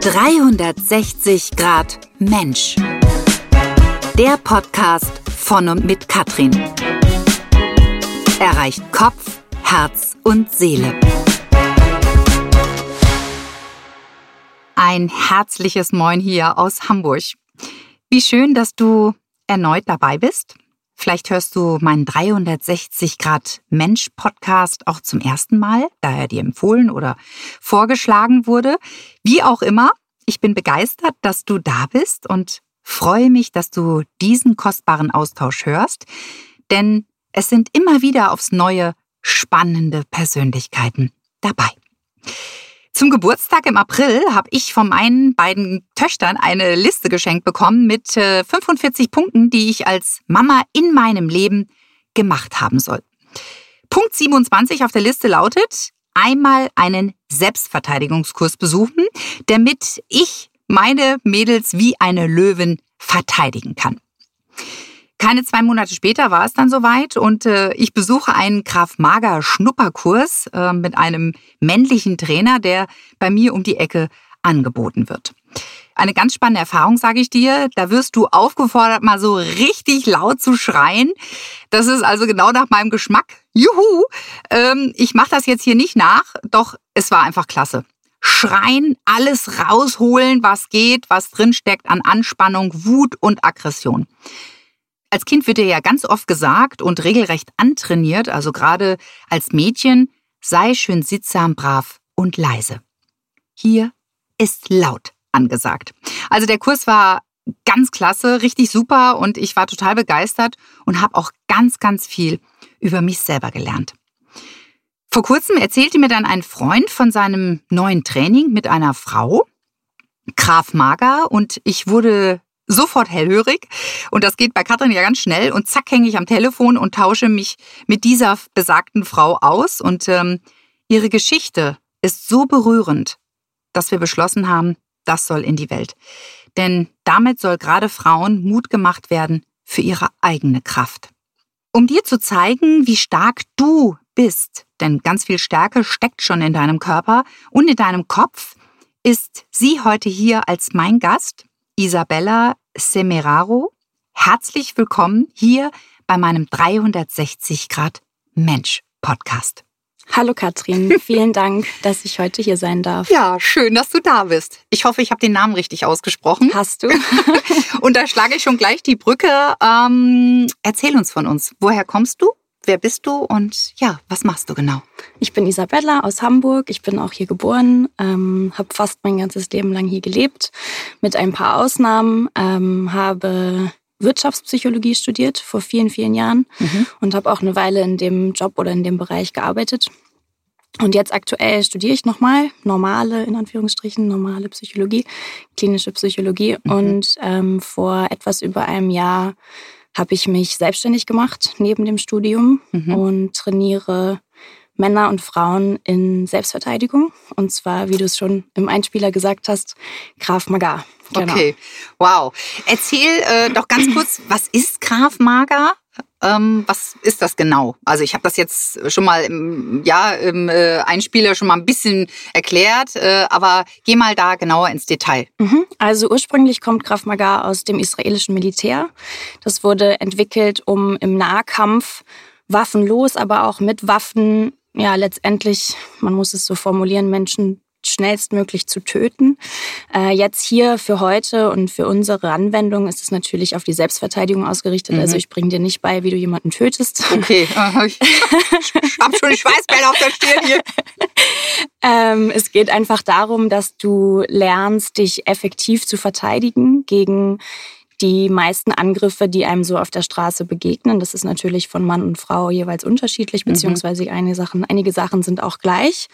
360 Grad Mensch. Der Podcast von und mit Katrin. Erreicht Kopf, Herz und Seele. Ein herzliches Moin hier aus Hamburg. Wie schön, dass du erneut dabei bist. Vielleicht hörst du meinen 360 Grad Mensch Podcast auch zum ersten Mal, da er dir empfohlen oder vorgeschlagen wurde. Wie auch immer, ich bin begeistert, dass du da bist und freue mich, dass du diesen kostbaren Austausch hörst, denn es sind immer wieder aufs neue spannende Persönlichkeiten dabei. Zum Geburtstag im April habe ich von meinen beiden Töchtern eine Liste geschenkt bekommen mit 45 äh, Punkten, die ich als Mama in meinem Leben gemacht haben soll. Punkt 27 auf der Liste lautet, einmal einen Selbstverteidigungskurs besuchen, damit ich meine Mädels wie eine Löwin verteidigen kann. Keine zwei Monate später war es dann soweit und äh, ich besuche einen Graf Mager Schnupperkurs äh, mit einem männlichen Trainer, der bei mir um die Ecke angeboten wird. Eine ganz spannende Erfahrung, sage ich dir. Da wirst du aufgefordert, mal so richtig laut zu schreien. Das ist also genau nach meinem Geschmack. Juhu! Ähm, ich mache das jetzt hier nicht nach, doch es war einfach klasse. Schreien, alles rausholen, was geht, was drinsteckt an Anspannung, Wut und Aggression. Als Kind wird dir ja ganz oft gesagt und regelrecht antrainiert, also gerade als Mädchen, sei schön sittsam, brav und leise. Hier ist laut angesagt. Also der Kurs war ganz klasse, richtig super und ich war total begeistert und habe auch ganz, ganz viel über mich selber gelernt. Vor kurzem erzählte mir dann ein Freund von seinem neuen Training mit einer Frau, Graf Mager, und ich wurde sofort hellhörig. Und das geht bei Katrin ja ganz schnell. Und zack, hänge ich am Telefon und tausche mich mit dieser besagten Frau aus. Und ähm, ihre Geschichte ist so berührend, dass wir beschlossen haben, das soll in die Welt. Denn damit soll gerade Frauen Mut gemacht werden für ihre eigene Kraft. Um dir zu zeigen, wie stark du bist, denn ganz viel Stärke steckt schon in deinem Körper und in deinem Kopf, ist sie heute hier als mein Gast Isabella Semeraro. Herzlich willkommen hier bei meinem 360 Grad Mensch Podcast. Hallo Katrin, vielen Dank, dass ich heute hier sein darf. Ja, schön, dass du da bist. Ich hoffe, ich habe den Namen richtig ausgesprochen. Hast du? Und da schlage ich schon gleich die Brücke. Ähm, erzähl uns von uns. Woher kommst du? Wer bist du und ja, was machst du genau? Ich bin Isabella aus Hamburg. Ich bin auch hier geboren, ähm, habe fast mein ganzes Leben lang hier gelebt, mit ein paar Ausnahmen. Ähm, habe Wirtschaftspsychologie studiert vor vielen, vielen Jahren mhm. und habe auch eine Weile in dem Job oder in dem Bereich gearbeitet. Und jetzt aktuell studiere ich nochmal normale, in Anführungsstrichen, normale Psychologie, klinische Psychologie. Mhm. Und ähm, vor etwas über einem Jahr habe ich mich selbstständig gemacht neben dem Studium mhm. und trainiere Männer und Frauen in Selbstverteidigung. Und zwar, wie du es schon im Einspieler gesagt hast, Graf Maga. Genau. Okay, wow. Erzähl äh, doch ganz kurz, was ist Graf Maga? Ähm, was ist das genau? Also ich habe das jetzt schon mal im, ja, im äh, Einspieler schon mal ein bisschen erklärt, äh, aber geh mal da genauer ins Detail. Mhm. Also ursprünglich kommt Krav Maga aus dem israelischen Militär. Das wurde entwickelt, um im Nahkampf waffenlos, aber auch mit Waffen, ja letztendlich, man muss es so formulieren, Menschen schnellstmöglich zu töten. Äh, jetzt hier für heute und für unsere Anwendung ist es natürlich auf die Selbstverteidigung ausgerichtet. Mhm. Also ich bringe dir nicht bei, wie du jemanden tötest. Okay, ich hab schon die Schweißbälle auf der Stirn hier. ähm, es geht einfach darum, dass du lernst, dich effektiv zu verteidigen gegen die meisten Angriffe, die einem so auf der Straße begegnen. Das ist natürlich von Mann und Frau jeweils unterschiedlich, mhm. beziehungsweise einige Sachen, einige Sachen sind auch gleich.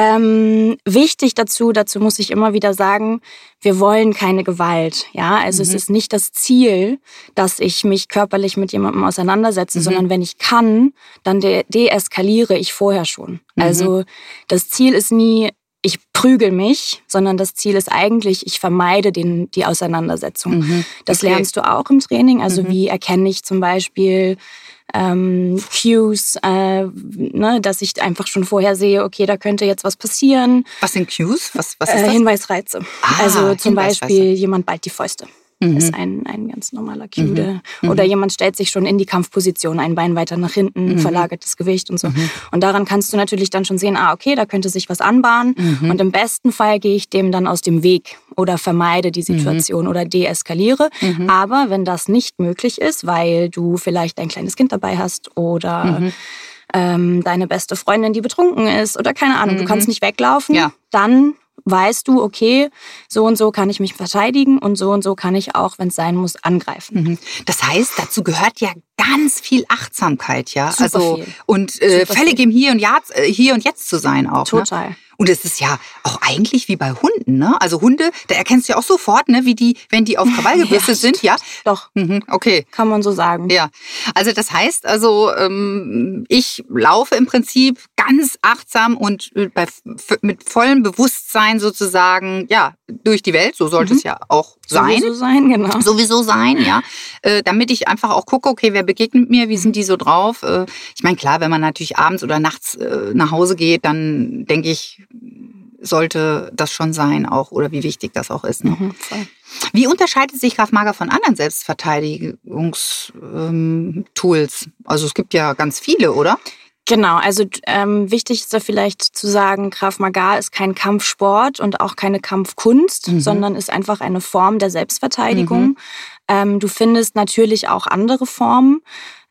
Ähm, wichtig dazu, dazu muss ich immer wieder sagen, wir wollen keine Gewalt. Ja, also mhm. es ist nicht das Ziel, dass ich mich körperlich mit jemandem auseinandersetze, mhm. sondern wenn ich kann, dann de deeskaliere ich vorher schon. Mhm. Also das Ziel ist nie, ich prügel mich, sondern das Ziel ist eigentlich, ich vermeide den, die Auseinandersetzung. Mhm. Das okay. lernst du auch im Training. Also mhm. wie erkenne ich zum Beispiel ähm, Cues, äh, ne, dass ich einfach schon vorher sehe, okay, da könnte jetzt was passieren. Was sind Cues? Was, was ist Äh, das? Hinweisreize. Ah, also zum. Beispiel jemand ballt die Fäuste. Mhm. Ist ein, ein ganz normaler Cue. Mhm. Mhm. Oder jemand stellt sich schon in die Kampfposition, ein Bein weiter nach hinten, Mhm. verlagert das Gewicht und so. Mhm. Und daran kannst du natürlich dann schon sehen, ah, okay, da könnte sich was anbahnen. Mhm. Und im besten Fall gehe ich dem dann aus dem Weg oder vermeide die Situation oder deeskaliere. Aber wenn das nicht möglich ist, weil du vielleicht ein kleines Kind dabei hast oder ähm, deine beste Freundin, die betrunken ist oder keine Ahnung, du kannst nicht weglaufen, Ja. dann weißt du, okay, so und so kann ich mich verteidigen und so und so kann ich auch, wenn es sein muss, angreifen. Mhm. Das heißt, dazu gehört ja ganz viel Achtsamkeit, ja. Super also viel. und äh, Super völlig viel. im Hier und Jetzt, äh, hier und jetzt zu sein auch. Ne? Und es ist ja auch eigentlich wie bei Hunden, ne? Also Hunde, da erkennst du ja auch sofort, ne, wie die, wenn die auf Krawall gebürstet Ja, sind, ja. Doch, Mhm, okay. kann man so sagen. Ja, also das heißt also, ähm, ich laufe im Prinzip ganz achtsam und äh, bei, mit vollem Bewusstsein sozusagen, ja, durch die Welt. So sollte Mhm. es ja auch sein. So sein, genau. Sowieso sein, ja. Äh, damit ich einfach auch gucke, okay, wer begegnet mir, wie sind die so drauf? Äh, ich meine, klar, wenn man natürlich abends oder nachts äh, nach Hause geht, dann denke ich, sollte das schon sein auch oder wie wichtig das auch ist. Ne? Mhm. Wie unterscheidet sich Graf Mager von anderen Selbstverteidigungstools? Also es gibt ja ganz viele, oder? Genau, also ähm, wichtig ist da vielleicht zu sagen, Krav Maga ist kein Kampfsport und auch keine Kampfkunst, Mhm. sondern ist einfach eine Form der Selbstverteidigung. Ähm, du findest natürlich auch andere Formen.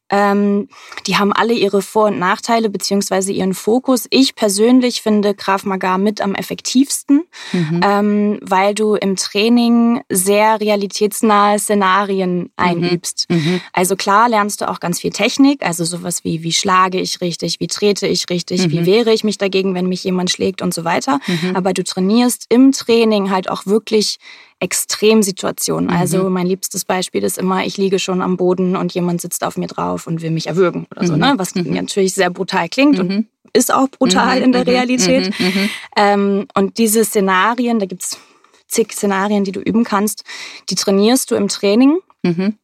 Ähm, die haben alle ihre Vor- und Nachteile beziehungsweise ihren Fokus. Ich persönlich finde Krav Maga mit am effektivsten, Mhm. ähm, weil du im Training sehr realitätsnahe Szenarien einübst. Mhm. Also klar lernst du auch ganz viel Technik, also sowas wie, wie schlage ich richtig, wie trete ich richtig, Mhm. wie wehre ich mich dagegen, wenn mich jemand schlägt und so weiter. Mhm. Aber du trainierst im Training halt auch wirklich Extremsituationen. Mhm. Also mein liebstes Beispiel ist immer, ich liege schon am Boden und jemand sitzt auf mir drauf und will mich erwürgen oder so, Mhm. ne? Was Mhm. natürlich sehr brutal klingt und Mhm. ist auch brutal Mhm. in der Mhm. Realität. Mhm. Mhm. Ähm, und diese Szenarien, da gibt's zig Szenarien, die du üben kannst, die trainierst du im Training Mhm.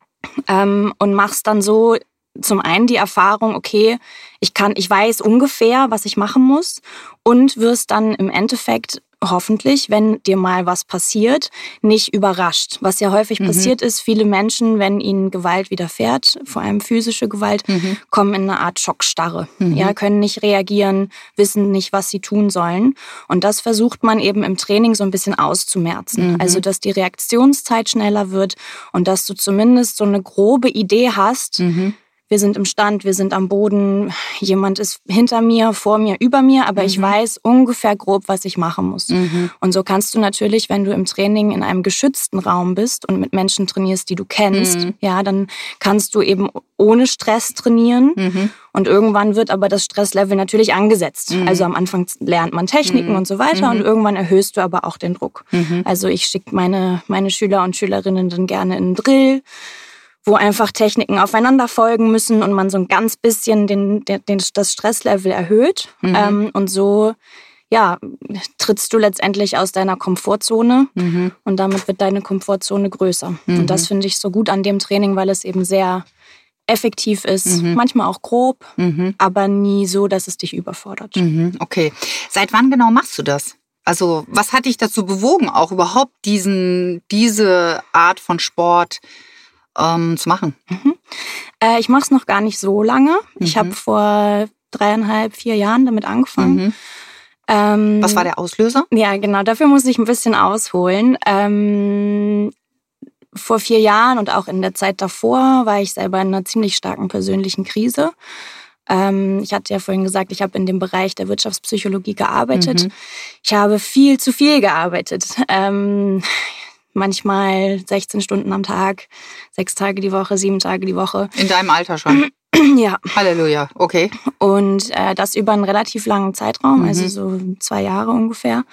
ähm, und machst dann so zum einen die Erfahrung, okay, ich kann, ich weiß ungefähr, was ich machen muss und wirst dann im Endeffekt hoffentlich, wenn dir mal was passiert, nicht überrascht. Was ja häufig Mhm. passiert ist, viele Menschen, wenn ihnen Gewalt widerfährt, vor allem physische Gewalt, Mhm. kommen in eine Art Schockstarre. Mhm. Ja, können nicht reagieren, wissen nicht, was sie tun sollen. Und das versucht man eben im Training so ein bisschen auszumerzen. Mhm. Also, dass die Reaktionszeit schneller wird und dass du zumindest so eine grobe Idee hast, Mhm. Wir sind im Stand, wir sind am Boden, jemand ist hinter mir, vor mir, über mir, aber ich Mhm. weiß ungefähr grob, was ich machen muss. Mhm. Und so kannst du natürlich, wenn du im Training in einem geschützten Raum bist und mit Menschen trainierst, die du kennst, Mhm. ja, dann kannst du eben ohne Stress trainieren. Mhm. Und irgendwann wird aber das Stresslevel natürlich angesetzt. Mhm. Also am Anfang lernt man Techniken Mhm. und so weiter und irgendwann erhöhst du aber auch den Druck. Also ich schicke meine, meine Schüler und Schülerinnen dann gerne in einen Drill, wo einfach Techniken aufeinander folgen müssen und man so ein ganz bisschen den, den, den, das Stresslevel erhöht. Mhm. Ähm, und so ja, trittst du letztendlich aus deiner Komfortzone Mhm. und damit wird deine Komfortzone größer. Mhm. Und das finde ich so gut an dem Training, weil es eben sehr effektiv ist, Mhm. manchmal auch grob, Mhm. aber nie so, dass es dich überfordert. Mhm. Okay. Seit wann genau machst du das? Also, was hat dich dazu bewogen, auch überhaupt diesen, diese Art von Sport ähm, zu machen? Äh, ich mache es noch gar nicht so lange. Ich Mhm. habe vor dreieinhalb, vier Jahren damit angefangen. Mhm. Ähm, Was war der Auslöser? Ja, genau, dafür muss ich ein bisschen ausholen. Ähm, vor vier Jahren und auch in der Zeit davor war ich selber in einer ziemlich starken persönlichen Krise. Ähm, ich hatte ja vorhin gesagt, ich habe in dem Bereich der Wirtschaftspsychologie gearbeitet. Mhm. Ich habe viel zu viel gearbeitet. Ähm, manchmal 16 Stunden am Tag, sechs Tage die Woche, sieben Tage die Woche. In deinem Alter schon. ja, Halleluja. Okay. und äh, das über einen relativ langen Zeitraum, Mhm. also so zwei Jahre ungefähr.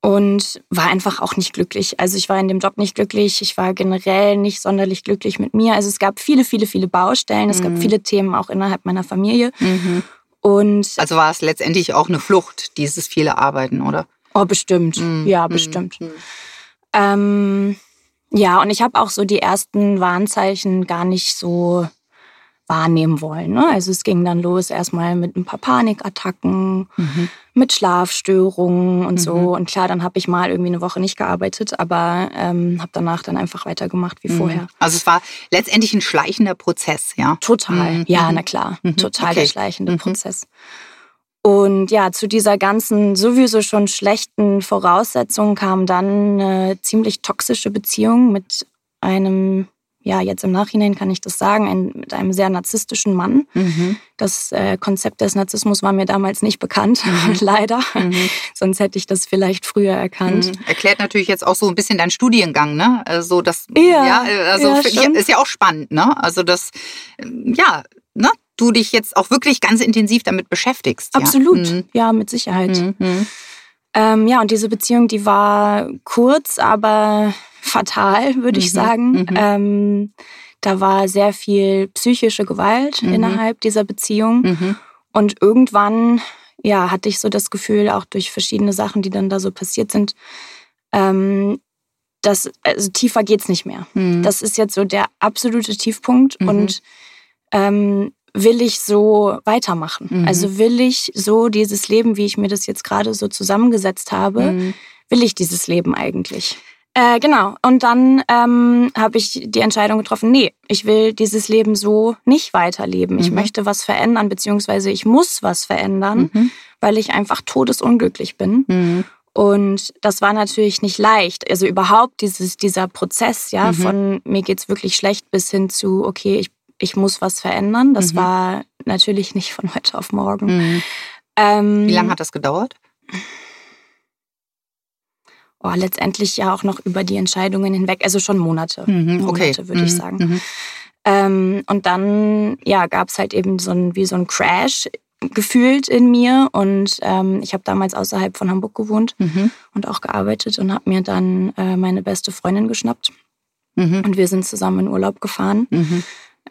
Und war einfach auch nicht glücklich. Also ich war in dem Job nicht glücklich. Ich war generell nicht sonderlich glücklich mit mir. Also es gab viele, viele, viele Baustellen. Es Mhm. gab viele Themen auch innerhalb meiner Familie. Mhm. Und Also war es letztendlich auch eine Flucht, dieses viele Arbeiten, oder? oh, bestimmt. Mhm. Ja, Mhm. bestimmt. Ähm, ja, und ich habe auch so die ersten Warnzeichen gar nicht so wahrnehmen wollen. Ne? Also es ging dann los erstmal mit ein paar Panikattacken, mhm. mit Schlafstörungen und mhm. so. Und klar, dann habe ich mal irgendwie eine Woche nicht gearbeitet, aber ähm, habe danach dann einfach weitergemacht wie mhm. vorher. Also es war letztendlich ein schleichender Prozess, ja? Total, mhm. ja, mhm. na klar, mhm. total okay. der schleichende Prozess. Und ja, zu dieser ganzen sowieso schon schlechten Voraussetzung kam dann eine ziemlich toxische Beziehung mit einem ja, jetzt im Nachhinein kann ich das sagen, ein, mit einem sehr narzisstischen Mann. Mhm. Das äh, Konzept des Narzissmus war mir damals nicht bekannt, mhm. leider. Mhm. Sonst hätte ich das vielleicht früher erkannt. Mhm. Erklärt natürlich jetzt auch so ein bisschen deinen Studiengang, ne? Also das, ja, ja also ja, ist ja auch spannend, ne? Also das, ja, ne? Du dich jetzt auch wirklich ganz intensiv damit beschäftigst. Absolut, ja, mhm. ja mit Sicherheit. Mhm. Ähm, ja, und diese Beziehung, die war kurz, aber fatal, würde mhm. ich sagen. Mhm. Ähm, da war sehr viel psychische Gewalt mhm. innerhalb dieser Beziehung. Mhm. Und irgendwann, ja, hatte ich so das Gefühl, auch durch verschiedene Sachen, die dann da so passiert sind, ähm, dass, also tiefer geht's nicht mehr. Das ist jetzt so der absolute Tiefpunkt. Und ähm, will ich so weitermachen? Mhm. Also will ich so dieses Leben, wie ich mir das jetzt gerade so zusammengesetzt habe, mhm. will ich dieses Leben eigentlich? Äh, genau. Und dann ähm, habe ich die Entscheidung getroffen, nee, ich will dieses Leben so nicht weiterleben. Mhm. Ich möchte was verändern, beziehungsweise ich muss was verändern, mhm. weil ich einfach todesunglücklich bin. Mhm. Und das war natürlich nicht leicht. Also überhaupt dieses, dieser Prozess, ja, mhm. von mir geht's wirklich schlecht bis hin zu, okay, ich ich muss was verändern. Das mhm. war natürlich nicht von heute auf morgen. Mhm. Ähm, Wie lange hat das gedauert? Oh, letztendlich ja auch noch über die Entscheidungen hinweg, also schon Monate. Mhm, okay. Monate, würde ich mhm, sagen. Mhm. Ähm, und dann ja, gab es halt eben so ein, wie so ein Crash gefühlt in mir. Und ähm, ich habe damals außerhalb von Hamburg gewohnt mhm. und auch gearbeitet und habe mir dann äh, meine beste Freundin geschnappt. Mhm. Und wir sind zusammen in Urlaub gefahren. Mhm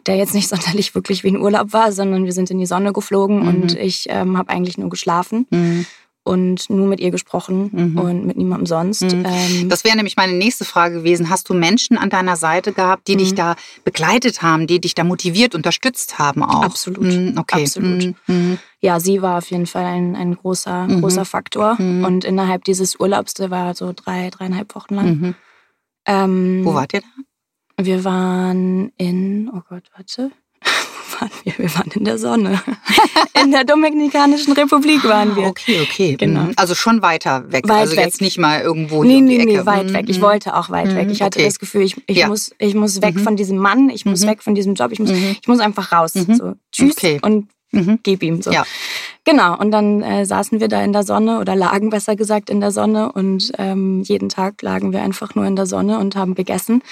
der jetzt nicht sonderlich wirklich wie ein Urlaub war, sondern wir sind in die Sonne geflogen mhm. und ich ähm, habe eigentlich nur geschlafen. Mhm. Und nur mit ihr gesprochen mhm. und mit niemandem sonst. Mhm. Ähm, das wäre nämlich meine nächste Frage gewesen. Hast du Menschen an deiner Seite gehabt, die dich mhm. da begleitet haben, die dich da motiviert, unterstützt haben auch? Absolut. Mhm, okay. Absolut. Ja, sie war auf jeden Fall ein, ein großer, großer Faktor. Und innerhalb dieses Urlaubs, der war so drei, dreieinhalb Wochen lang. Ähm, Wo wart ihr da? Wir waren in, oh Gott, warte. Wo waren wir? Wir waren in der Sonne. In der Dominikanischen Republik waren wir. Okay, okay. Genau. Mhm. Also schon weiter weg. Weit also weg. jetzt nicht mal irgendwo nee, um die Ecke. Nee, weit weg. Ich mhm. wollte auch weit weg. Ich hatte okay. das Gefühl, ich, ich, ja. muss, ich muss weg mhm. von diesem Mann, ich muss mhm. weg von diesem Job, ich muss, mhm. ich muss einfach raus. Mhm. So, tschüss okay. und mhm. gib ihm. So. Ja. Genau, und dann äh, saßen wir da in der Sonne oder lagen besser gesagt in der Sonne und ähm, jeden Tag lagen wir einfach nur in der Sonne und haben gegessen.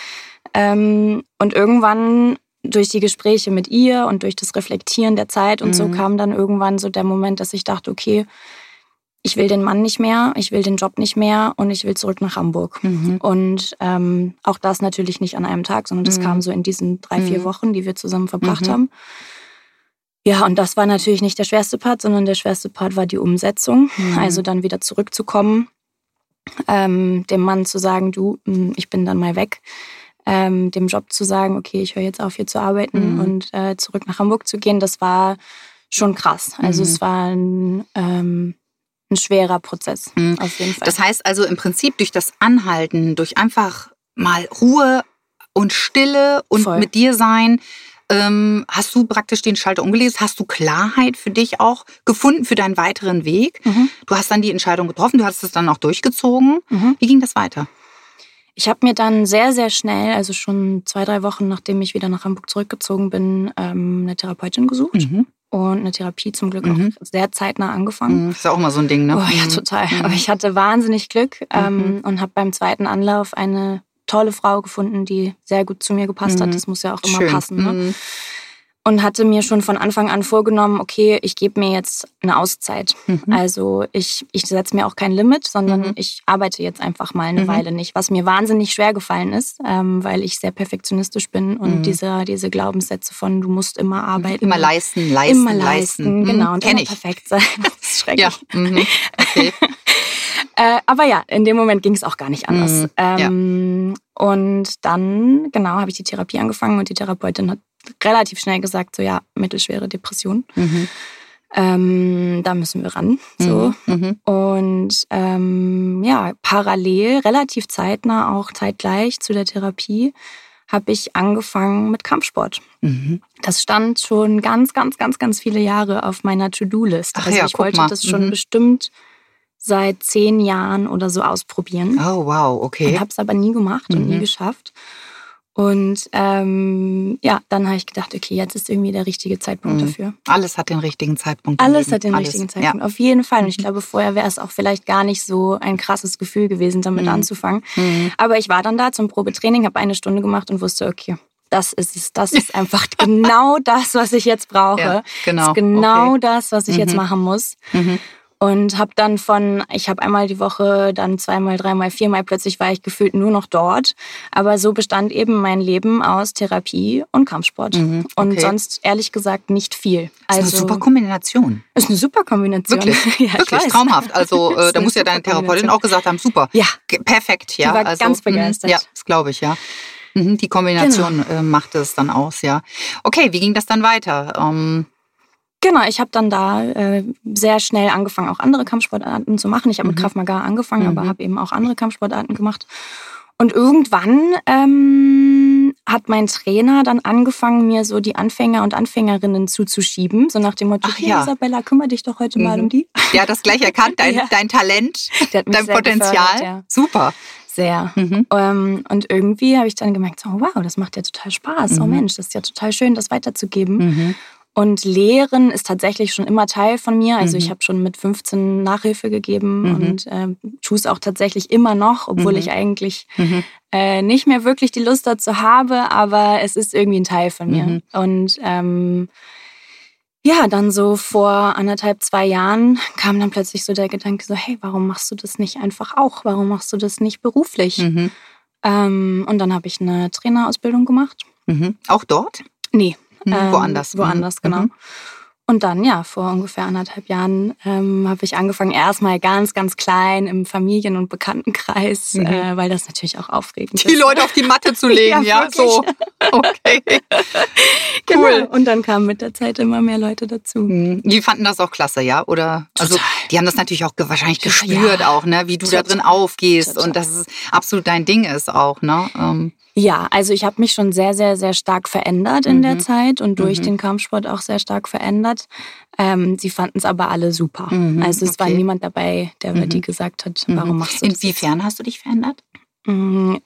Ähm, und irgendwann durch die Gespräche mit ihr und durch das Reflektieren der Zeit und mhm. so kam dann irgendwann so der Moment, dass ich dachte, okay, ich will den Mann nicht mehr, ich will den Job nicht mehr und ich will zurück nach Hamburg. Mhm. Und ähm, auch das natürlich nicht an einem Tag, sondern das mhm. kam so in diesen drei, vier mhm. Wochen, die wir zusammen verbracht mhm. haben. Ja, und das war natürlich nicht der schwerste Part, sondern der schwerste Part war die Umsetzung. Mhm. Also dann wieder zurückzukommen, ähm, dem Mann zu sagen, du, hm, ich bin dann mal weg ähm, dem Job zu sagen, okay, ich höre jetzt auf hier zu arbeiten mhm. und äh, zurück nach Hamburg zu gehen, das war schon krass. Also mhm. es war ein, ähm, ein schwerer Prozess, mhm. auf jeden Fall. Das heißt also im Prinzip durch das Anhalten, durch einfach mal Ruhe und Stille und Voll. mit dir sein, ähm, hast du praktisch den Schalter umgelesen? Hast du Klarheit für dich auch gefunden für deinen weiteren Weg? Mhm. Du hast dann die Entscheidung getroffen, du hast es dann auch durchgezogen. Mhm. Wie ging das weiter? Ich habe mir dann sehr, sehr schnell, also schon zwei, drei Wochen nachdem ich wieder nach Hamburg zurückgezogen bin, ähm, eine Therapeutin gesucht. Mhm. Und eine Therapie zum Glück mhm. auch sehr zeitnah angefangen. Mhm. Ist ja auch mal so ein Ding, ne? Oh ja, mhm. total. Mhm. Aber ich hatte wahnsinnig Glück ähm, und habe beim zweiten Anlauf eine tolle Frau gefunden, die sehr gut zu mir gepasst hat. Das muss ja auch immer Schön. passen. Ne? Und hatte mir schon von Anfang an vorgenommen, okay, ich gebe mir jetzt eine Auszeit. Mhm. Also ich, ich setze mir auch kein Limit, sondern mhm. ich arbeite jetzt einfach mal eine mhm. Weile nicht, was mir wahnsinnig schwer gefallen ist, ähm, weil ich sehr perfektionistisch bin und mhm. diese, diese Glaubenssätze von du musst immer arbeiten. Immer leisten, leisten, immer leisten. leisten. Genau, mhm. und Kenn immer ich. perfekt sein. Das ist schrecklich. Ja. Mhm. Okay. äh, aber ja, in dem Moment ging es auch gar nicht anders. Ähm, ja. Und dann, genau, habe ich die Therapie angefangen und die Therapeutin hat relativ schnell gesagt, so ja, mittelschwere Depression. Mhm. Ähm, da müssen wir ran. So. Mhm, mhm. Und ähm, ja, parallel, relativ zeitnah, auch zeitgleich zu der Therapie, habe ich angefangen mit Kampfsport. Mhm. Das stand schon ganz, ganz, ganz, ganz viele Jahre auf meiner To-Do-List. Also ja, ich wollte mal. das schon mhm. bestimmt seit zehn Jahren oder so ausprobieren. Oh, wow, okay. Und habe es aber nie gemacht und nie mhm. geschafft. Und ähm, ja, dann habe ich gedacht, okay, jetzt ist irgendwie der richtige Zeitpunkt mhm. dafür. Alles hat den richtigen Zeitpunkt. Alles hat den Alles. richtigen Zeitpunkt, ja. auf jeden Fall. Und ich mhm. glaube, vorher wäre es auch vielleicht gar nicht so ein krasses Gefühl gewesen, damit mhm. anzufangen. Mhm. Aber ich war dann da zum Probetraining, habe eine Stunde gemacht und wusste, okay, das ist es. Das ist einfach genau das, was ich jetzt brauche. Ja, genau. Das ist genau okay. das, was ich jetzt mhm. machen muss. Mhm und habe dann von, ich habe einmal die Woche, dann zweimal, dreimal, viermal, plötzlich war ich gefühlt nur noch dort. Aber so bestand eben mein Leben aus Therapie und Kampfsport. Mhm, okay. Und sonst ehrlich gesagt nicht viel. Also, ist eine super Kombination. Ist eine super Kombination. Wirklich, ja, Wirklich traumhaft. Also äh, da muss ja deine Therapeutin auch gesagt haben, super, ja. perfekt. Ja, die war also, ganz begeistert. Ja, das glaube ich, ja. Mhm, die Kombination genau. äh, macht es dann aus, ja. Okay, wie ging das dann weiter? Ähm, Genau, ich habe dann da äh, sehr schnell angefangen, auch andere Kampfsportarten zu machen. Ich habe mhm. mit Krav Maga angefangen, mhm. aber habe eben auch andere Kampfsportarten gemacht. Und irgendwann ähm, hat mein Trainer dann angefangen, mir so die Anfänger und Anfängerinnen zuzuschieben. So nach dem Motto, Ach, ja. Isabella, kümmere dich doch heute mhm. mal um die. Der hat das gleich erkannt, dein, ja. dein Talent, dein Potenzial. Ja. Super. Sehr. Mhm. Ähm, und irgendwie habe ich dann gemerkt, so, wow, das macht ja total Spaß. Oh mhm. Oh Mensch, das ist ja total schön, das weiterzugeben. Mhm. Und Lehren ist tatsächlich schon immer Teil von mir. Also mhm. ich habe schon mit 15 Nachhilfe gegeben mhm. und äh, tue es auch tatsächlich immer noch, obwohl mhm. ich eigentlich mhm. äh, nicht mehr wirklich die Lust dazu habe, aber es ist irgendwie ein Teil von mir. Mhm. Und ähm, ja, dann so vor anderthalb, zwei Jahren kam dann plötzlich so der Gedanke so, hey, warum machst du das nicht einfach auch? Warum machst du das nicht beruflich? Mhm. Ähm, und dann habe ich eine Trainerausbildung gemacht. Auch dort? Nee, ähm, woanders. Woanders, mhm. genau. Mhm. Und dann, ja, vor ungefähr anderthalb Jahren ähm, habe ich angefangen, erstmal ganz, ganz klein im Familien- und Bekanntenkreis, mhm. äh, weil das natürlich auch aufregend die ist. Die Leute auf die Matte zu legen, ja, ja so. Okay. Genau. cool. Genau. Und dann kamen mit der Zeit immer mehr Leute dazu. Mhm. Die fanden das auch klasse, ja? Oder? Also, Total. Also, die haben das natürlich auch wahrscheinlich gespürt, ja. auch, ne? Wie du Total. da drin aufgehst Total. und dass es absolut dein Ding ist auch, ne? Ähm. Ja, also ich habe mich schon sehr, sehr, sehr stark verändert in mhm. der Zeit und durch mhm. den Kampfsport auch sehr stark verändert. Ähm, sie fanden es aber alle super. Mhm. Also es okay. war niemand dabei, der über die mhm. gesagt hat, mhm. warum machst du das? Inwiefern hast du dich verändert? Mm,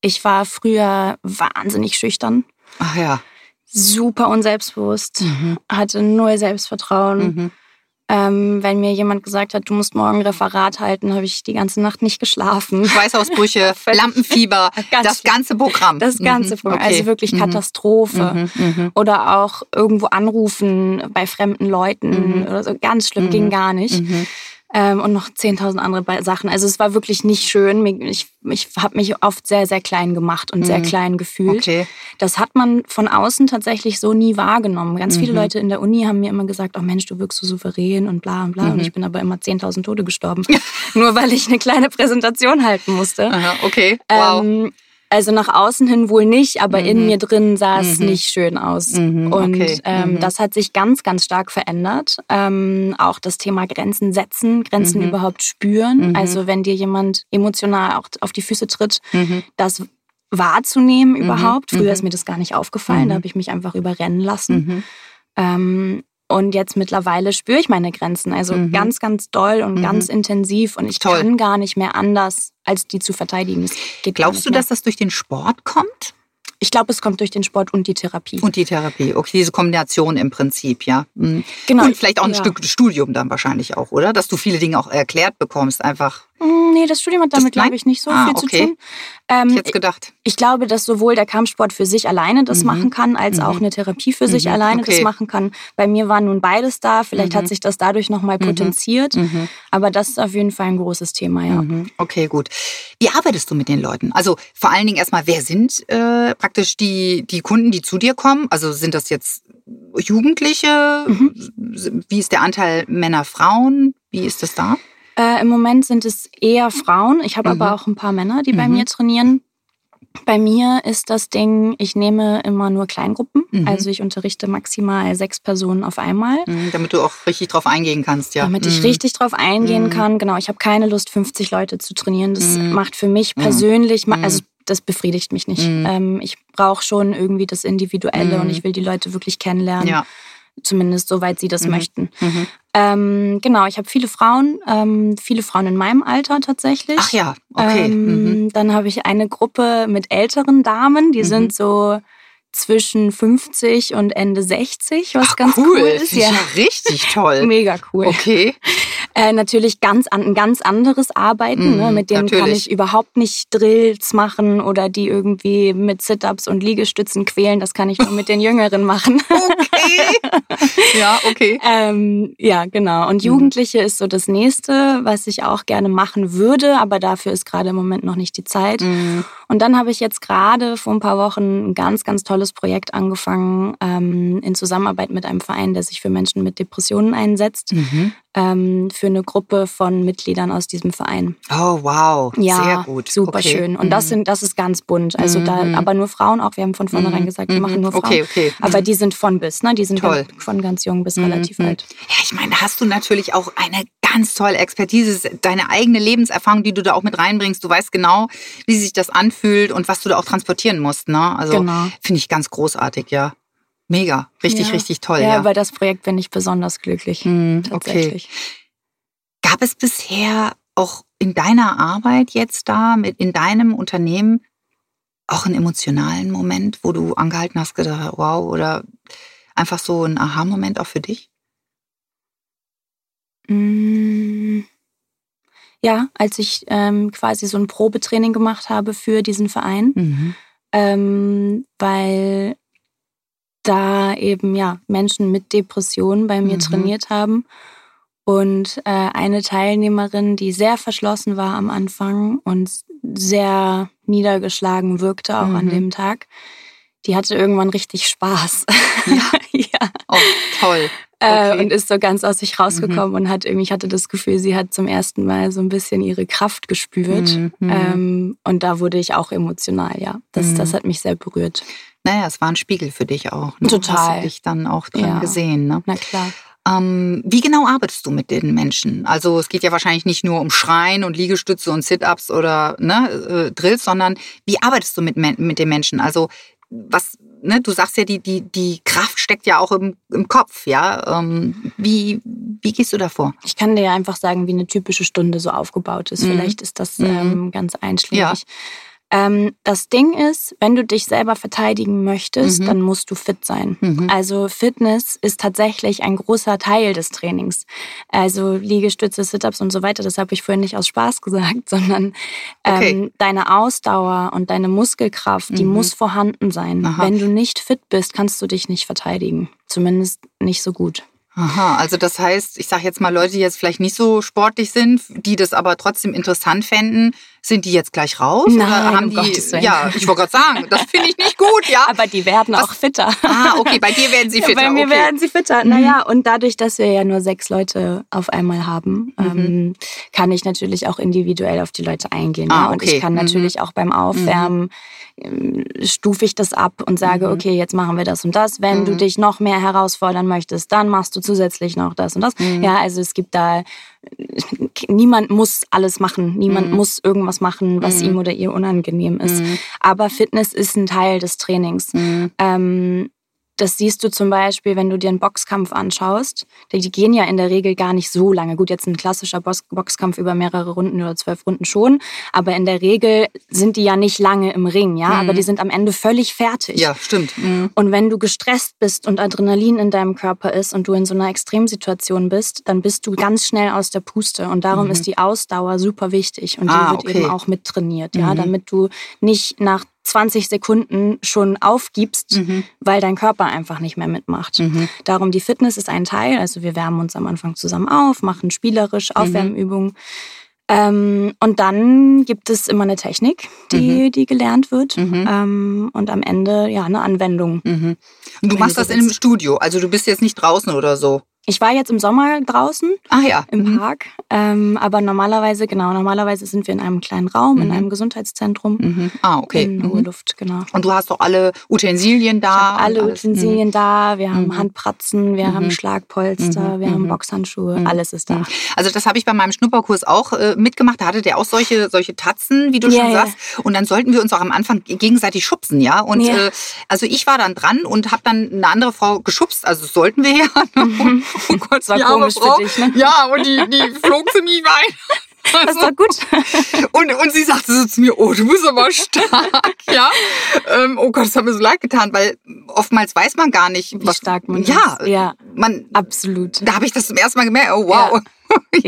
ich war früher wahnsinnig schüchtern. Ach ja. Super unselbstbewusst, mhm. hatte null Selbstvertrauen ähm, wenn mir jemand gesagt hat, du musst morgen Referat halten, habe ich die ganze Nacht nicht geschlafen. Schweißausbrüche, Lampenfieber, Ganz das ganze Programm. Das ganze mhm. Programm, okay. also wirklich mhm. Katastrophe. Mhm. Oder auch irgendwo anrufen bei fremden Leuten oder so. Ganz schlimm, ging gar nicht ähm, und noch 10.000 andere Sachen. Also es war wirklich nicht schön. Ich, ich habe mich oft sehr, sehr klein gemacht und mhm. sehr klein gefühlt. Okay. Das hat man von außen tatsächlich so nie wahrgenommen. Ganz mhm. viele Leute in der Uni haben mir immer gesagt, oh Mensch, du wirkst so souverän und bla und bla. Mhm. Und ich bin aber immer 10.000 Tote gestorben. Nur weil ich eine kleine Präsentation halten musste. Aha, okay, wow. Ähm, also nach außen hin wohl nicht, aber mhm. in mir drin sah es mhm. nicht schön aus. Mhm, und okay. ähm, mhm. das hat sich ganz, ganz stark verändert. Ähm, auch das Thema Grenzen setzen, Grenzen mhm. überhaupt spüren. Mhm. Also wenn dir jemand emotional auch auf die Füße tritt, das wahrzunehmen überhaupt. Früher ist mir das gar nicht aufgefallen, da habe ich mich einfach überrennen lassen. Ähm, und jetzt mittlerweile spüre ich meine Grenzen. Also mhm. ganz, ganz doll und mhm. ganz intensiv. Und ich Toll. kann gar nicht mehr anders, als die zu verteidigen. Glaubst du, dass das durch den Sport kommt? Ich glaube, es kommt durch den Sport und die Therapie. Und die Therapie, okay, diese Kombination im Prinzip, ja. Mhm. Genau. Und vielleicht auch ein ja. Stück Studium dann wahrscheinlich auch, oder? Dass du viele Dinge auch erklärt bekommst, einfach. Mm, nee, das Studium hat damit, glaube ich, nicht so ah, viel okay. zu tun. Ähm, ich jetzt gedacht. Ich glaube, dass sowohl der Kampfsport für sich alleine das mhm. machen kann, als mhm. auch eine Therapie für sich mhm. alleine okay. das machen kann. Bei mir war nun beides da. Vielleicht hat mhm. sich das dadurch nochmal mhm. potenziert. Mhm. Aber das ist auf jeden Fall ein großes Thema, ja. Okay, gut. Wie arbeitest du mit den Leuten? Also vor allen Dingen erstmal, wer sind äh, praktisch die, die Kunden, die zu dir kommen? Also sind das jetzt Jugendliche? Wie ist der Anteil Männer, Frauen? Wie ist das da? Äh, Im Moment sind es eher Frauen. Ich habe mhm. aber auch ein paar Männer, die mhm. bei mir trainieren. Bei mir ist das Ding, ich nehme immer nur Kleingruppen. Mhm. Also ich unterrichte maximal sechs Personen auf einmal. Mhm, damit du auch richtig drauf eingehen kannst, ja. Damit ich mhm. richtig drauf eingehen mhm. kann. Genau, ich habe keine Lust, 50 Leute zu trainieren. Das mhm. macht für mich persönlich, also das befriedigt mich nicht. Ähm, ich brauche schon irgendwie das Individuelle und ich will die Leute wirklich kennenlernen. Ja. Zumindest soweit sie das mhm. möchten. Mhm. Ähm, genau, ich habe viele Frauen, ähm, viele Frauen in meinem Alter tatsächlich. Ach ja, okay. Ähm, mhm. Dann habe ich eine Gruppe mit älteren Damen, die mhm. sind so zwischen 50 und Ende 60, was Ach, ganz cool, cool ist. Ja. ja, richtig toll. Mega cool. Okay. Äh, natürlich ganz an, ein ganz anderes Arbeiten. Mm, ne? Mhm, mit denen natürlich. kann ich überhaupt nicht Drills machen oder die irgendwie mit Sit-ups und Liegestützen quälen. Das kann ich nur mit den Jüngeren machen. Okay. ja, okay. ähm, ja, genau. Und mhm. Jugendliche mm. ist so das nächste, was ich auch gerne machen würde, aber dafür ist gerade im Moment noch nicht die Zeit. Mm. Und dann habe ich jetzt gerade vor ein paar Wochen ein ganz, ganz tolles Projekt angefangen ähm, in Zusammenarbeit mit einem Verein, der sich für Menschen mit Depressionen einsetzt. Mhm. Ähm, für eine Gruppe von Mitgliedern aus diesem Verein. Oh, wow. Ja, Sehr gut. Super okay. schön. Und mhm. das, sind, das ist ganz bunt. Also mhm. da, aber nur Frauen auch. Wir haben von vornherein mhm. gesagt, wir machen nur Frauen. Okay, okay. Aber mhm. die sind von bis, ne? Die sind Toll. von ganz jung bis relativ alt. Ja, ich meine, da hast du natürlich auch eine ganz tolle Expertise, deine eigene Lebenserfahrung, die du da auch mit reinbringst. Du weißt genau, wie sich das anfühlt und was du da auch transportieren musst. Ne? Also genau. finde ich ganz großartig, ja. Mega, richtig, ja. richtig toll. Ja, ja, über das Projekt bin ich besonders glücklich. Hm, tatsächlich. Okay. Gab es bisher auch in deiner Arbeit jetzt da, mit in deinem Unternehmen, auch einen emotionalen Moment, wo du angehalten hast, gedacht, wow, oder einfach so ein Aha-Moment auch für dich? Mm. Ja, als ich ähm, quasi so ein Probetraining gemacht habe für diesen Verein, mhm. ähm, weil da eben ja Menschen mit Depressionen bei mir mhm. trainiert haben und äh, eine Teilnehmerin, die sehr verschlossen war am Anfang und sehr niedergeschlagen wirkte auch mhm. an dem Tag, die hatte irgendwann richtig Spaß. Ja, ja. Oh, toll. Äh, okay. und ist so ganz aus sich rausgekommen mhm. und hat irgendwie, ich hatte das Gefühl, sie hat zum ersten Mal so ein bisschen ihre Kraft gespürt. Mhm. Ähm, und da wurde ich auch emotional, ja. Das, mhm. das hat mich sehr berührt. Naja, es war ein Spiegel für dich auch. Ne? Total. Hast du dich dann auch drin ja. gesehen, ne? Na klar. Ähm, wie genau arbeitest du mit den Menschen? Also es geht ja wahrscheinlich nicht nur um Schreien und Liegestütze und Sit-ups oder ne, äh, Drills, sondern wie arbeitest du mit, mit den Menschen? Also was, ne, du sagst ja, die, die, die Kraft steckt ja auch im, im Kopf, ja. Ähm, wie, wie gehst du da vor? Ich kann dir ja einfach sagen, wie eine typische Stunde so aufgebaut ist. Mhm. Vielleicht ist das mhm. ähm, ganz einschlägig. Ja. Ähm, das Ding ist, wenn du dich selber verteidigen möchtest, mhm. dann musst du fit sein. Mhm. Also Fitness ist tatsächlich ein großer Teil des Trainings. Also Liegestütze, Sit-ups und so weiter, das habe ich vorhin nicht aus Spaß gesagt, sondern okay. ähm, deine Ausdauer und deine Muskelkraft, die mhm. muss vorhanden sein. Aha. Wenn du nicht fit bist, kannst du dich nicht verteidigen. Zumindest nicht so gut. Aha, also das heißt, ich sage jetzt mal Leute, die jetzt vielleicht nicht so sportlich sind, die das aber trotzdem interessant fänden, sind die jetzt gleich raus? Nein, oder haben um die, ja, ich wollte gerade sagen, das finde ich nicht gut, ja. aber die werden Was? auch fitter. Ah, okay, bei dir werden sie fitter. bei mir okay. werden sie fitter. Mhm. Naja, und dadurch, dass wir ja nur sechs Leute auf einmal haben, mhm. ähm, kann ich natürlich auch individuell auf die Leute eingehen. Ah, ja? Und okay. ich kann mhm. natürlich auch beim Aufwärmen mhm ähm, stufe ich das ab und sage, mhm. okay, jetzt machen wir das und das. Wenn mhm. du dich noch mehr herausfordern möchtest, dann machst du zusätzlich noch das und das. Mhm. Ja, also es gibt da, niemand muss alles machen. Niemand mhm. muss irgendwas machen, was mhm. ihm oder ihr unangenehm ist. Mhm. Aber Fitness ist ein Teil des Trainings. Ähm, das siehst du zum Beispiel, wenn du dir einen Boxkampf anschaust. Die gehen ja in der Regel gar nicht so lange. Gut, jetzt ein klassischer Boxkampf über mehrere Runden oder zwölf Runden schon. Aber in der Regel sind die ja nicht lange im Ring, ja. Mhm. Aber die sind am Ende völlig fertig. Ja, stimmt. Mhm. Und wenn du gestresst bist und Adrenalin in deinem Körper ist und du in so einer Extremsituation bist, dann bist du ganz schnell aus der Puste. Und darum mhm. ist die Ausdauer super wichtig. Und die ah, wird okay. eben auch mittrainiert, ja. Mhm. Damit du nicht nach 20 Sekunden schon aufgibst, mhm. weil dein Körper einfach nicht mehr mitmacht. Mhm. Darum, die Fitness ist ein Teil. Also wir wärmen uns am Anfang zusammen auf, machen spielerisch mhm. Aufwärmübungen. Ähm, und dann gibt es immer eine Technik, die, mhm. die gelernt wird. Mhm. Ähm, und am Ende ja eine Anwendung. Und du machst das in einem Studio, also du bist jetzt nicht draußen oder so. Ich war jetzt im Sommer draußen Ah ja. im Mhm. Park, ähm, aber normalerweise, genau, normalerweise sind wir in einem kleinen Raum, in Mhm. einem Gesundheitszentrum Mhm. Ah, okay. in Mhm. Luft, genau. Und du hast doch alle Utensilien da. Alle alles. Utensilien da, wir haben Mhm. Handpratzen, wir Mhm. haben Schlagpolster, Mhm. wir haben Mhm. Boxhandschuhe, Mhm. alles ist da. Mhm. Also das habe ich bei meinem Schnupperkurs auch äh, mitgemacht. Da hatte der auch solche, solche Tatzen, wie du Ja, schon sagst. Und dann sollten wir uns auch am Anfang gegenseitig schubsen, ja. Und Ja. Äh, also ich war dann dran und habe dann eine andere Frau geschubst. Also sollten wir ja. Oh Gott, Das war arme komisch für Frau. dich, ne? Ja, und die, die flog ziemlich weit. Das ist doch gut. Und, und sie sagte so zu mir, oh, du bist aber stark, ja. Ähm, oh Gott, das hat mir so leid getan, weil oftmals weiß man gar nicht, Wie stark man ja, ist. Ja, man, absolut. da habe ich das zum ersten Mal gemerkt, oh wow. Ja.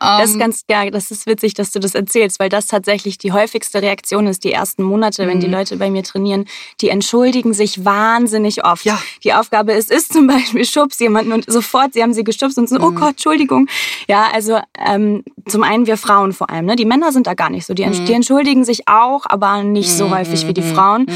Das ist Ähm, ganz, ja, das ist witzig, dass du das erzählst, weil das tatsächlich die häufigste Reaktion ist, die ersten Monate, wenn die Mhm. Leute bei mir trainieren. Die entschuldigen sich wahnsinnig oft. Ja. Die Aufgabe ist, ist zum Beispiel Schubs jemanden und sofort, sie haben sie geschubst und so, oh Mhm. Gott, Entschuldigung. Ja, also ähm, zum einen wir Frauen vor allem, ne? Die Männer sind da gar nicht so. Die, Mhm. die entschuldigen sich auch, aber nicht so Mhm, häufig wie die mhm, Frauen.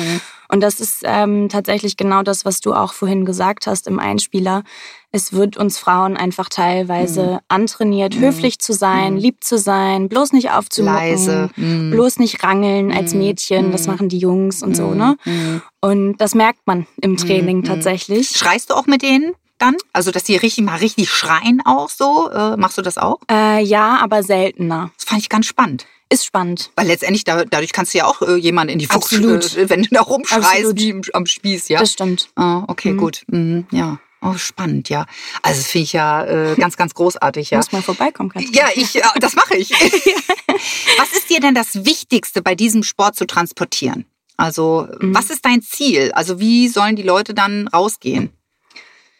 Mhm. Und das ist ähm, tatsächlich genau das, was du auch vorhin gesagt hast im Einspieler. Es wird uns Frauen einfach teilweise antrainiert, höflich zu sein, Mhm. lieb zu sein, bloß nicht aufzumucken, leise. Mhm. bloß nicht rangeln als Mhm. Mädchen. Das Mhm. machen die Jungs und so, Mhm. ne? Mhm. Und das merkt man im Training Mhm. tatsächlich. Schreist du auch mit denen dann? Also, dass die richtig mal richtig schreien auch so? Äh, machst du das auch? Äh, ja, aber seltener. Das fand ich ganz spannend. Ist spannend. Weil letztendlich da, dadurch kannst du ja auch äh, jemanden in die Fuchs, äh, wenn du da rumschreist wie im, am Spieß, ja. Das stimmt. Ah, okay, Mhm. gut. Mhm, ja. Oh, spannend, ja. Also das finde ich ja äh, ganz, ganz großartig, Du ja. musst mal vorbeikommen, kannst Ja, ich, äh, das mache ich. was ist dir denn das Wichtigste bei diesem Sport zu transportieren? Also, Mhm. was ist dein Ziel? Also, wie sollen die Leute dann rausgehen?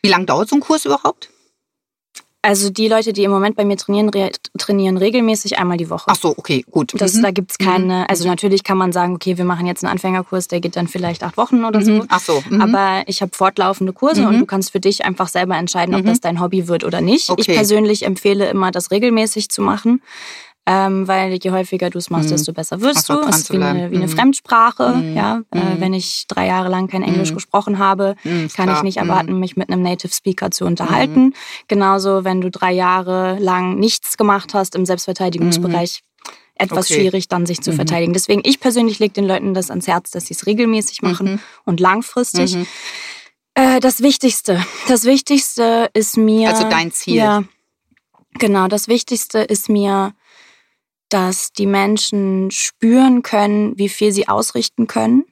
Wie lange dauert so ein Kurs überhaupt? Also die Leute, die im Moment bei mir trainieren, re trainieren regelmäßig einmal die Woche. Ach so, okay, gut. Das, Mhm. Da gibt's keine, also natürlich kann man sagen, okay, wir machen jetzt einen Anfängerkurs, der geht dann vielleicht acht Wochen oder so. Mhm. Ach so. mhm. Aber ich habe fortlaufende Kurse Mhm. und du kannst für dich einfach selber entscheiden, ob Mhm. das dein Hobby wird oder nicht. Ich Okay. persönlich empfehle immer, das regelmäßig zu machen. Ähm, weil je häufiger du es machst, Mhm. desto besser wirst du. Es ist wie eine, wie eine Mhm. Fremdsprache. Mhm. Ja, äh, Mhm. wenn ich drei Jahre lang kein Englisch Mhm. gesprochen habe, Mhm, kann ich klar. nicht Mhm. erwarten, mich mit einem Native Speaker zu unterhalten. Genauso, wenn du drei Jahre lang nichts gemacht hast im Selbstverteidigungsbereich, etwas Okay. schwierig, dann sich zu verteidigen. Deswegen, ich persönlich lege den Leuten das ans Herz, dass sie es regelmäßig machen und langfristig. Äh, das Wichtigste. Das Wichtigste ist mir. Also dein Ziel. Ja. Genau, das Wichtigste ist mir, dass die Menschen spüren können, wie viel sie ausrichten können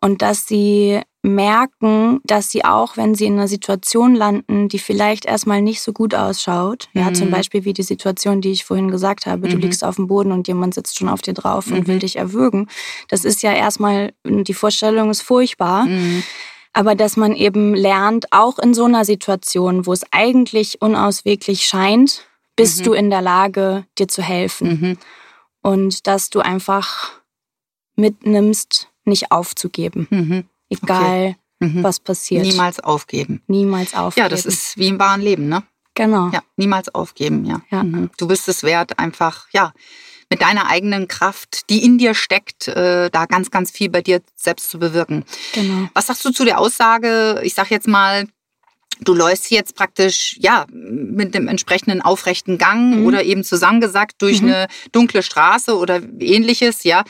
und dass sie merken, dass sie auch, wenn sie in einer Situation landen, die vielleicht erstmal nicht so gut ausschaut, ja, Mhm. zum Beispiel wie die Situation, die ich vorhin gesagt habe, du Mhm. liegst auf dem Boden und jemand sitzt schon auf dir drauf und Mhm. will dich erwürgen. Das ist ja erstmal, die Vorstellung ist furchtbar. Mhm. Aber dass man eben lernt, auch in so einer Situation, wo es eigentlich unausweglich scheint, bist Mhm. du in der Lage, dir zu helfen. Mhm. Und dass du einfach mitnimmst, nicht aufzugeben. Mhm. Egal, Mhm. was passiert. Niemals aufgeben. Niemals aufgeben. Ja, das ist wie im wahren Leben, ne? Genau. Ja, niemals aufgeben, ja. Ja. Mhm. Du bist es wert, einfach, ja, mit deiner eigenen Kraft, die in dir steckt, äh, da ganz, ganz viel bei dir selbst zu bewirken. genau. Was sagst du zu der Aussage, ich sag jetzt mal, du läufst jetzt praktisch, ja, mit dem entsprechenden aufrechten Gang Mhm. oder eben zusammengesackt durch Mhm. eine dunkle Straße oder ähnliches, ja.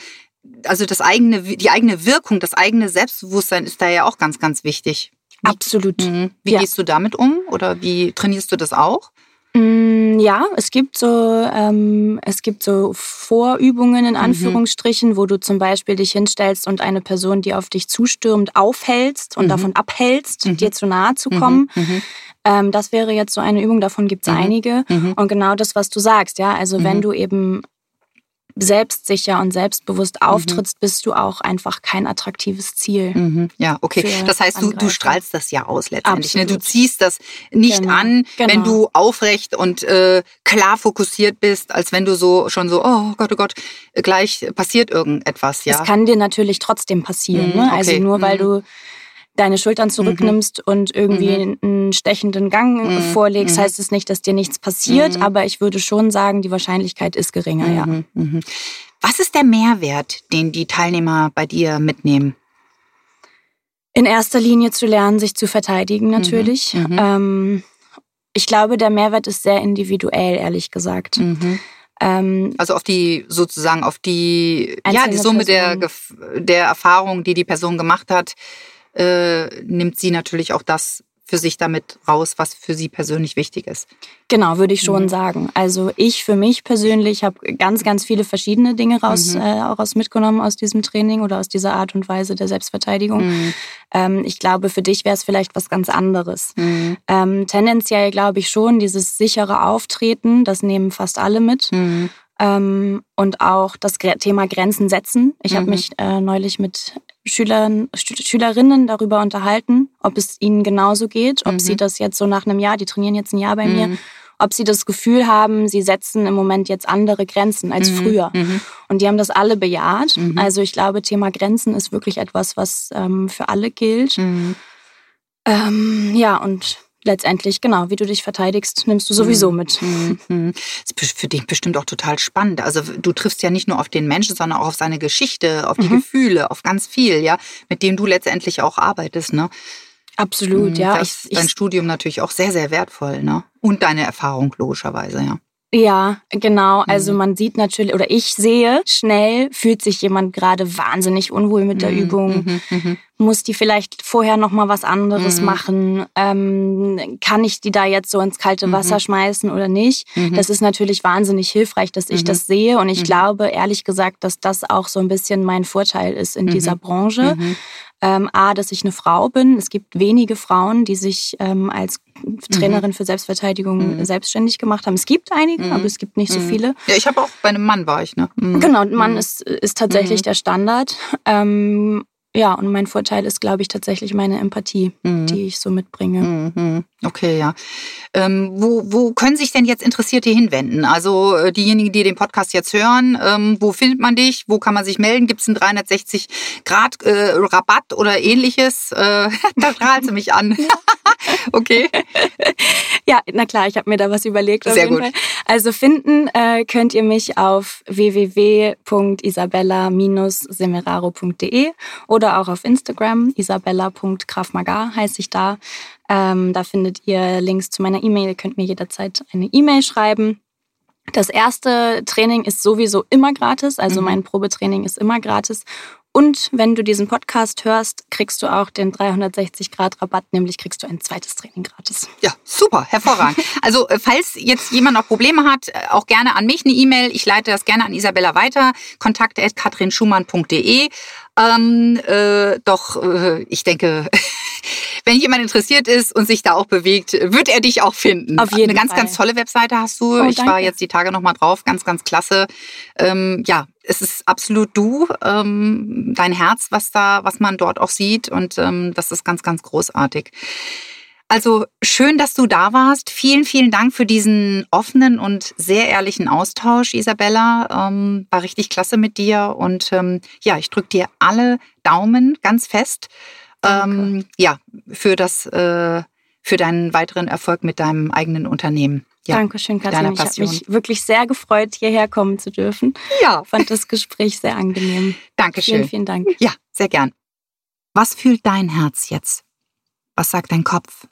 Also das eigene, die eigene Wirkung, das eigene Selbstbewusstsein ist da ja auch ganz, ganz wichtig. Wie, Absolut. Mhm. Wie Ja. gehst du damit um oder wie trainierst du das auch? Mm, Ja, es gibt so, ähm, es gibt so Vorübungen in Mhm. Anführungsstrichen, wo du zum Beispiel dich hinstellst und eine Person, die auf dich zustürmt, aufhältst und Mhm. davon abhältst, Mhm. dir zu nahe zu kommen. Mhm. Ähm, das wäre jetzt so eine Übung, davon gibt es Mhm. einige. Mhm. Und genau das, was du sagst, ja, also wenn Mhm. du eben selbstsicher und selbstbewusst auftrittst, bist du auch einfach kein attraktives Ziel. Mhm. Ja, okay. Das heißt, du, du strahlst das ja aus letztendlich. Ne? Du ziehst das nicht Genau. an, wenn Genau. du aufrecht und äh, klar fokussiert bist, als wenn du so schon so, oh Gott, oh Gott, gleich passiert irgendetwas, ja. Es kann dir natürlich trotzdem passieren. Mhm, ne? Also okay. nur weil Mhm. du deine Schultern zurücknimmst und irgendwie einen stechenden Gang Mhm. vorlegst, Mhm. heißt es nicht, dass dir nichts passiert. Mhm. Aber ich würde schon sagen, die Wahrscheinlichkeit ist geringer, ja. Mhm, mhm. Was ist der Mehrwert, den die Teilnehmer bei dir mitnehmen? In erster Linie zu lernen, sich zu verteidigen natürlich. mhm. Ähm, Ich glaube, der Mehrwert ist sehr individuell, ehrlich gesagt. Mhm. Ähm, also auf die sozusagen auf die ja die Summe der der Erfahrung, die die Person gemacht hat, äh, nimmt sie natürlich auch das für sich damit raus, was für sie persönlich wichtig ist. Genau, würde ich schon mhm. sagen. Also ich für mich persönlich habe ganz, ganz viele verschiedene Dinge raus, mhm. äh, raus mitgenommen aus diesem Training oder aus dieser Art und Weise der Selbstverteidigung. Mhm. Ähm, ich glaube, für dich wäre es vielleicht was ganz anderes. Mhm. Ähm, tendenziell glaube ich schon, dieses sichere Auftreten, das nehmen fast alle mit. Mhm. Ähm, und auch das Thema Grenzen setzen. Ich mhm. habe mich äh, neulich mit Schülern, Schülerinnen darüber unterhalten, ob es ihnen genauso geht, ob mhm. sie das jetzt so nach einem Jahr, die trainieren jetzt ein Jahr bei mhm. mir, ob sie das Gefühl haben, sie setzen im Moment jetzt andere Grenzen als mhm. früher. Mhm. Und die haben das alle bejaht. Mhm. Also ich glaube, Thema Grenzen ist wirklich etwas, was ähm, für alle gilt. Mhm. Ähm, ja, und letztendlich, genau, wie du dich verteidigst, nimmst du sowieso mhm. mit. Mhm. Das ist für dich bestimmt auch total spannend. Also du triffst ja nicht nur auf den Menschen, sondern auch auf seine Geschichte, auf die mhm. Gefühle, auf ganz viel, ja, mit dem du letztendlich auch arbeitest, ne? Absolut, mhm, ja. Das ist dein Studium natürlich auch sehr, sehr wertvoll, ne? Und deine Erfahrung logischerweise, ja. Ja, genau. Also mhm. man sieht natürlich, oder ich sehe schnell, fühlt sich jemand gerade wahnsinnig unwohl mit der mhm. Übung. Mhm. mhm. Muss die vielleicht vorher noch mal was anderes mhm. machen? Ähm, kann ich die da jetzt so ins kalte Wasser mhm. schmeißen oder nicht? Das ist natürlich wahnsinnig hilfreich, dass ich das sehe. Und ich glaube, ehrlich gesagt, dass das auch so ein bisschen mein Vorteil ist in dieser Branche. Ähm, A, dass ich eine Frau bin. Es gibt wenige Frauen, die sich ähm, als Trainerin mhm. für Selbstverteidigung mhm. selbstständig gemacht haben. Es gibt einige, mhm. aber es gibt nicht so mhm. viele. Ja, ich habe auch bei einem Mann war ich, ne? Mhm. Genau, Mann mhm. ist, ist tatsächlich der Standard. Ähm, ja, und mein Vorteil ist, glaube ich, tatsächlich meine Empathie, mhm. die ich so mitbringe. Mhm. Okay, ja. Ähm, wo, wo können sich denn jetzt Interessierte hinwenden? Also äh, diejenigen, die den Podcast jetzt hören, ähm, wo findet man dich? Wo kann man sich melden? Gibt es einen 360 Grad äh, Rabatt oder ähnliches? Äh, da strahlst du mich an. okay. ja, na klar, ich habe mir da was überlegt. Sehr gut. Fall. Also finden äh, könnt ihr mich auf www.isabella-semeraro.de oder auch auf Instagram. isabella.grafmagar heiße ich da. Ähm, da findet ihr Links zu meiner E-Mail. Ihr könnt mir jederzeit eine E-Mail schreiben. Das erste Training ist sowieso immer gratis, also mhm. mein Probetraining ist immer gratis. Und wenn du diesen Podcast hörst, kriegst du auch den 360 Grad Rabatt, nämlich kriegst du ein zweites Training gratis. Ja, super, hervorragend. also äh, falls jetzt jemand noch Probleme hat, äh, auch gerne an mich eine E-Mail. Ich leite das gerne an Isabella weiter. Kontakt@katrinschumann.de. Ähm, äh, doch, äh, ich denke, wenn jemand interessiert ist und sich da auch bewegt, wird er dich auch finden. Auf jeden Eine ganz, Fall. ganz tolle Webseite hast du. Oh, ich war jetzt die Tage nochmal drauf. Ganz, ganz klasse. Ähm, ja, es ist absolut du, ähm, dein Herz, was da, was man dort auch sieht. Und ähm, das ist ganz, ganz großartig. Also schön, dass du da warst. Vielen, vielen Dank für diesen offenen und sehr ehrlichen Austausch, Isabella. Ähm, war richtig klasse mit dir. Und ähm, ja, ich drücke dir alle Daumen ganz fest. Ähm, ja, für das, äh, für deinen weiteren Erfolg mit deinem eigenen Unternehmen. Ja, Dankeschön, Katrin. Ich habe mich wirklich sehr gefreut, hierher kommen zu dürfen. Ja. Fand das Gespräch sehr angenehm. Dankeschön. Vielen, vielen Dank. Ja, sehr gern. Was fühlt dein Herz jetzt? Was sagt dein Kopf?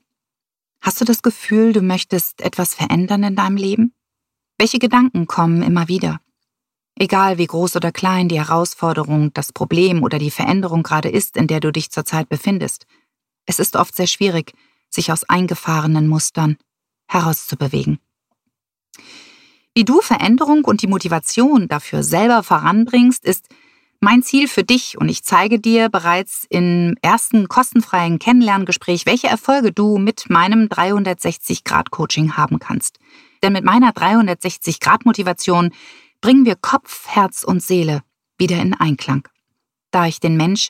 Hast du das Gefühl, du möchtest etwas verändern in deinem Leben? Welche Gedanken kommen immer wieder? Egal wie groß oder klein die Herausforderung, das Problem oder die Veränderung gerade ist, in der du dich zurzeit befindest, es ist oft sehr schwierig, sich aus eingefahrenen Mustern herauszubewegen. Wie du Veränderung und die Motivation dafür selber voranbringst, ist mein Ziel für dich und ich zeige dir bereits im ersten kostenfreien Kennenlerngespräch, welche Erfolge du mit meinem 360-Grad-Coaching haben kannst. Denn mit meiner 360-Grad-Motivation bringen wir Kopf, Herz und Seele wieder in Einklang, da ich den Mensch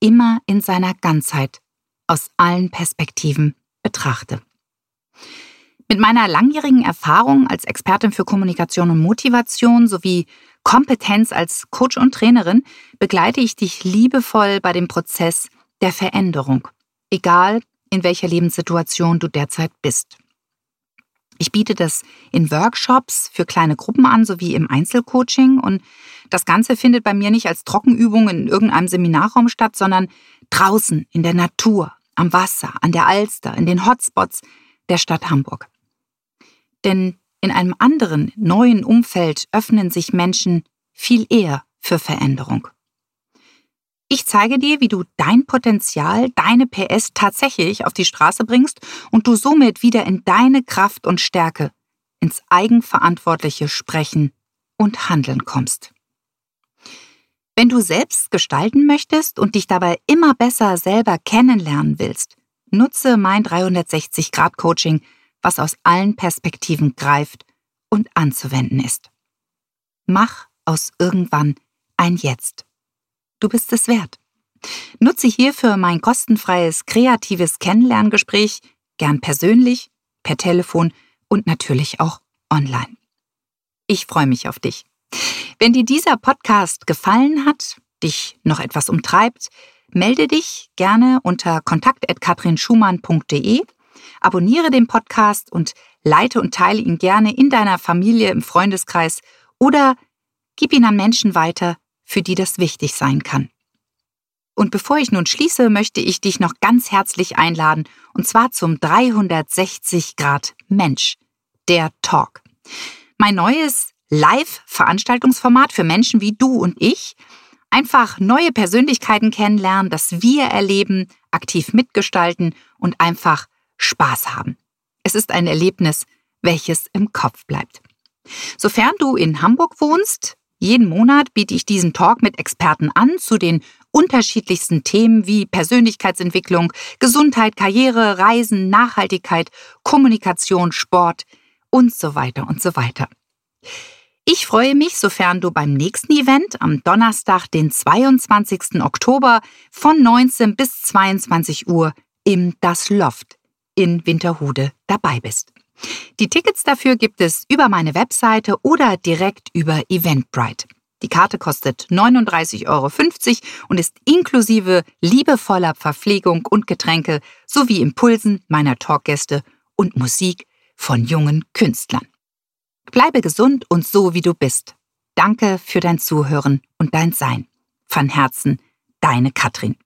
immer in seiner Ganzheit aus allen Perspektiven betrachte. Mit meiner langjährigen Erfahrung als Expertin für Kommunikation und Motivation sowie Kompetenz als Coach und Trainerin begleite ich dich liebevoll bei dem Prozess der Veränderung, egal in welcher Lebenssituation du derzeit bist. Ich biete das in Workshops für kleine Gruppen an sowie im Einzelcoaching und das Ganze findet bei mir nicht als Trockenübung in irgendeinem Seminarraum statt, sondern draußen in der Natur, am Wasser, an der Alster, in den Hotspots der Stadt Hamburg. Denn in einem anderen, neuen Umfeld öffnen sich Menschen viel eher für Veränderung. Ich zeige dir, wie du dein Potenzial, deine PS tatsächlich auf die Straße bringst und du somit wieder in deine Kraft und Stärke, ins eigenverantwortliche Sprechen und Handeln kommst. Wenn du selbst gestalten möchtest und dich dabei immer besser selber kennenlernen willst, nutze mein 360-Grad-Coaching, was aus allen Perspektiven greift und anzuwenden ist. Mach aus irgendwann ein Jetzt. Du bist es wert. Nutze hierfür mein kostenfreies kreatives Kennenlerngespräch, gern persönlich, per Telefon und natürlich auch online. Ich freue mich auf dich. Wenn dir dieser Podcast gefallen hat, dich noch etwas umtreibt, melde dich gerne unter kontakt.katrinschumann.de, abonniere den Podcast und leite und teile ihn gerne in deiner Familie, im Freundeskreis oder gib ihn an Menschen weiter, für die das wichtig sein kann. Und bevor ich nun schließe, möchte ich dich noch ganz herzlich einladen, und zwar zum 360 Grad Mensch, der Talk. Mein neues Live-Veranstaltungsformat für Menschen wie du und ich. Einfach neue Persönlichkeiten kennenlernen, das wir erleben, aktiv mitgestalten und einfach Spaß haben. Es ist ein Erlebnis, welches im Kopf bleibt. Sofern du in Hamburg wohnst, jeden Monat biete ich diesen Talk mit Experten an zu den unterschiedlichsten Themen wie Persönlichkeitsentwicklung, Gesundheit, Karriere, Reisen, Nachhaltigkeit, Kommunikation, Sport und so weiter und so weiter. Ich freue mich, sofern du beim nächsten Event am Donnerstag, den 22. Oktober von 19 bis 22 Uhr im Das Loft in Winterhude dabei bist. Die Tickets dafür gibt es über meine Webseite oder direkt über Eventbrite. Die Karte kostet 39,50 Euro und ist inklusive liebevoller Verpflegung und Getränke sowie Impulsen meiner Talkgäste und Musik von jungen Künstlern. Bleibe gesund und so wie du bist. Danke für dein Zuhören und dein Sein. Von Herzen, deine Katrin.